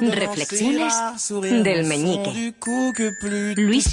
Reflexiones del meñique. Luis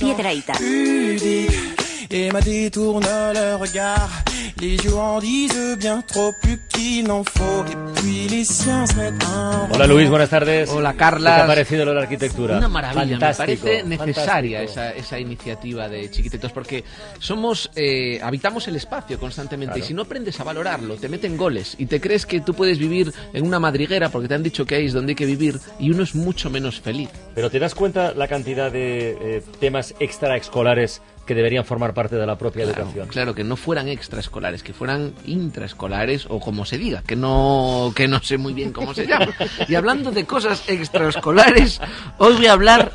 touchants, Piedrahita. pudiques. Emma détourne le regard. Les yeux en disent bien trop plus qu'il n'en faut. Et puis les siens se mettent un Hola Luis, buenas tardes. Hola, ¿Qué Carlas. te ha parecido lo de la arquitectura? Una maravilla, Fantástico, me parece necesaria esa, esa iniciativa de chiquititos porque somos, eh, habitamos el espacio constantemente y Claro. si no aprendes a valorarlo, te meten goles y te crees que tú puedes vivir en una madriguera porque te han dicho que ahí es donde hay que vivir y uno es mucho menos feliz. Pero ¿te das cuenta la cantidad de eh, temas extraescolares que deberían formar parte de la propia Claro, educación? claro, que no fueran extraescolares, que fueran intraescolares o como se diga, que no, que no sé muy bien cómo se llama. Y hablando de cosas extraescolares, hoy voy a hablar,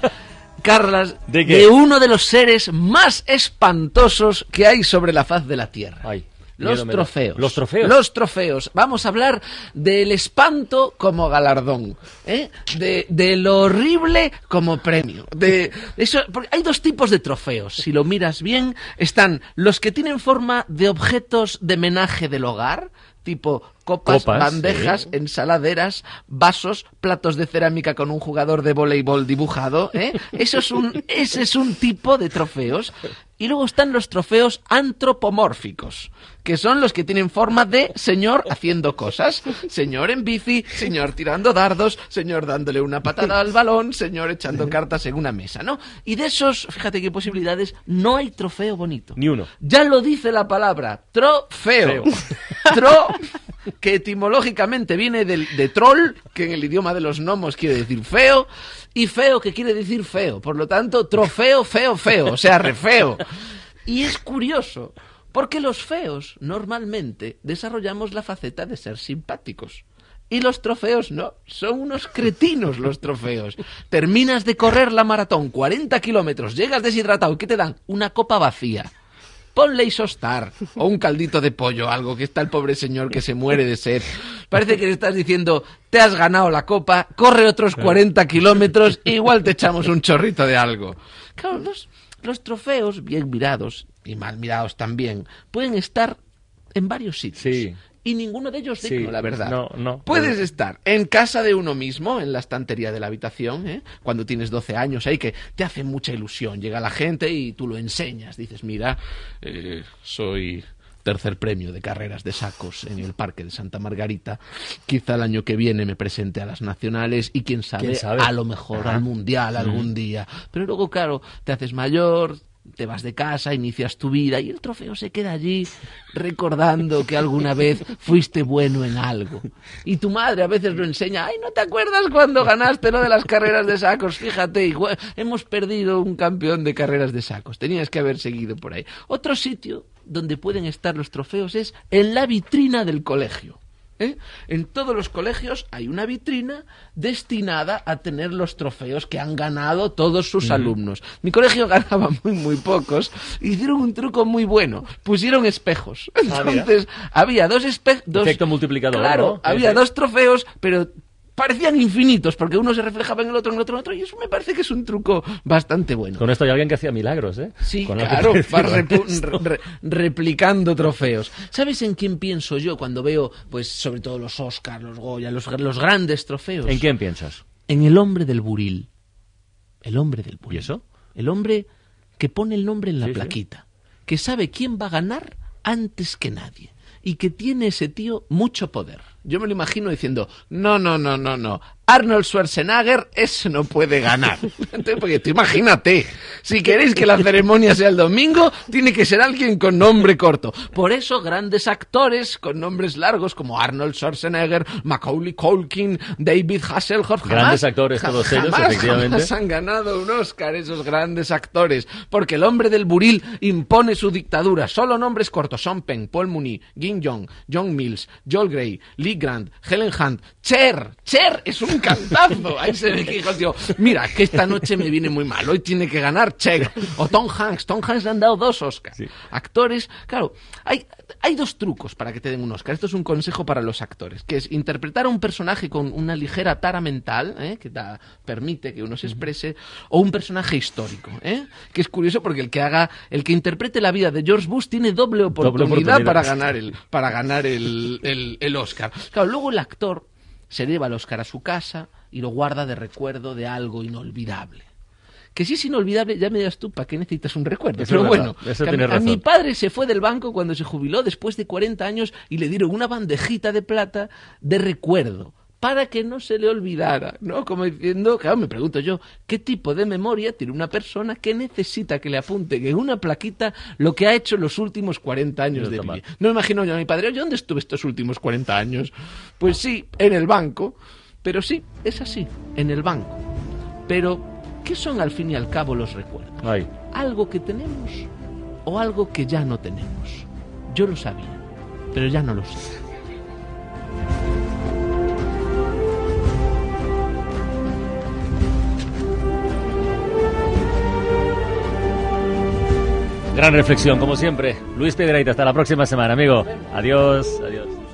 Carlas, ¿De qué? uno de los seres más espantosos que hay sobre la faz de la Tierra. Ay, Los trofeos. ¿Los trofeos? Los trofeos. Vamos a hablar del espanto como galardón. ¿eh? De, de lo horrible como premio. De eso, porque hay dos tipos de trofeos. Si lo miras bien, están los que tienen forma de objetos de menaje del hogar, tipo copas, Copas, bandejas, ensaladeras, vasos, platos de cerámica con un jugador de voleibol dibujado. ¿eh? Eso es un, ese es un tipo de trofeos. Y luego están los trofeos antropomórficos, que son los que tienen forma de señor haciendo cosas. Señor en bici, señor tirando dardos, señor dándole una patada al balón, señor echando cartas en una mesa, ¿no? Y de esos, fíjate qué posibilidades, no hay trofeo bonito. Ni uno. Ya lo dice la palabra, trofeo. Feo. Tro, que etimológicamente viene del, de troll, que en el idioma de los gnomos quiere decir feo, y feo, que quiere decir feo. Por lo tanto, trofeo, feo, feo, o sea, re feo. Y es curioso, porque los feos normalmente desarrollamos la faceta de ser simpáticos. Y los trofeos no, son unos cretinos los trofeos. Terminas de correr la maratón, 40 kilómetros, llegas deshidratado, ¿y qué te dan? Una copa vacía. Ponle isostar o un caldito de pollo, algo que está el pobre señor que se muere de sed. Parece que le estás diciendo, te has ganado la copa, corre otros 40 kilómetros, e igual te echamos un chorrito de algo. Claro, los, los trofeos, bien mirados y mal mirados también, pueden estar en varios sitios. Sí. Y ninguno de ellos Sí, digno, la verdad. no, no. Puedes estar en casa de uno mismo, en la estantería de la habitación, ¿eh? cuando tienes 12 años, ahí que te hace mucha ilusión. Llega la gente y tú lo enseñas. Dices, mira, eh, soy tercer premio de carreras de sacos en el Parque de Santa Margarita. Quizá el año que viene me presente a las nacionales y quién sabe, ¿Quién sabe? a lo mejor al mundial algún día. Pero luego, claro, te haces mayor, te vas de casa, inicias tu vida y el trofeo se queda allí recordando que alguna vez fuiste bueno en algo. Y tu madre a veces lo enseña, ay, ¿no te acuerdas cuando ganaste lo de las carreras de sacos? Fíjate, igual- hemos perdido un campeón de carreras de sacos, tenías que haber seguido por ahí. Otro sitio donde pueden estar los trofeos es en la vitrina del colegio. ¿Eh? En todos los colegios hay una vitrina destinada a tener los trofeos que han ganado todos sus alumnos. Mi colegio ganaba muy, muy pocos. Hicieron un truco muy bueno. Pusieron espejos. Ah. Entonces, había dos espejos. Efecto multiplicador, Claro, había dos trofeos, pero parecían infinitos porque uno se reflejaba en el otro, en el otro, en el otro. Y eso me parece que es un truco bastante bueno. Con esto hay alguien que hacía milagros, ¿eh? Sí, Con claro, re- replicando trofeos. ¿Sabes en quién pienso yo cuando veo, pues, sobre todo los Oscars, los Goya, los, los grandes trofeos? ¿En quién piensas? En el hombre del buril. El hombre del buril. ¿Y eso? El hombre que pone el nombre en la Sí, sí. plaquita. Que sabe quién va a ganar antes que nadie. Y que tiene ese tío mucho poder. Yo me lo imagino diciendo, no, no, no, no, no. Arnold Schwarzenegger, ese no puede ganar. Porque tú imagínate, si queréis que la ceremonia sea el domingo, tiene que ser alguien con nombre corto. Por eso, grandes actores con nombres largos como Arnold Schwarzenegger, Macaulay Culkin, David Hasselhoff, jamás- Grandes actores todos ellos, jamás, efectivamente. jamás han ganado un Oscar esos grandes actores, porque el hombre del buril impone su dictadura. Solo nombres cortos: Sean Penn, Paul Mooney, Gin Young, John Mills, Joel Grey, Lee Grant, Helen Hunt, Cher. Cher es un cantazo. Ahí se que dijo tío, mira, que esta noche me viene muy mal, hoy tiene que ganar Cher. O Tom Hanks. Tom Hanks le han dado dos Oscars. Sí. Actores, claro, hay, hay dos trucos para que te den un Oscar. Esto es un consejo para los actores, que es interpretar a un personaje con una ligera tara mental, ¿eh? que da- permite que uno se exprese, o un personaje histórico, ¿eh? que es curioso porque el que haga, el que interprete la vida de George Bush tiene doble oportunidad, oportunidad. para ganar el, para ganar el, el- el Oscar. Claro, luego el actor se lleva el Oscar a su casa y lo guarda de recuerdo de algo inolvidable. Que si es inolvidable, ya me dirás tú, ¿para qué necesitas un recuerdo? Eso Pero bueno, eso a, mi- padre se fue del banco cuando se jubiló después de 40 años y le dieron una bandejita de plata de recuerdo para que no se le olvidara, ¿no? Como diciendo, claro, me pregunto yo, ¿qué tipo de memoria tiene una persona que necesita que le apunte en una plaquita lo que ha hecho los últimos 40 años de vida? No me imagino yo a mi padre, oye, ¿dónde estuve estos últimos 40 años? Pues sí, en el banco, pero sí, es así, en el banco. Pero, ¿qué son al fin y al cabo los recuerdos? Ay. ¿Algo que tenemos o algo que ya no tenemos? Yo lo sabía, pero ya no lo sé. Gran reflexión, como siempre. Luis Pedreita, hasta la próxima semana, amigo. Adiós. adiós.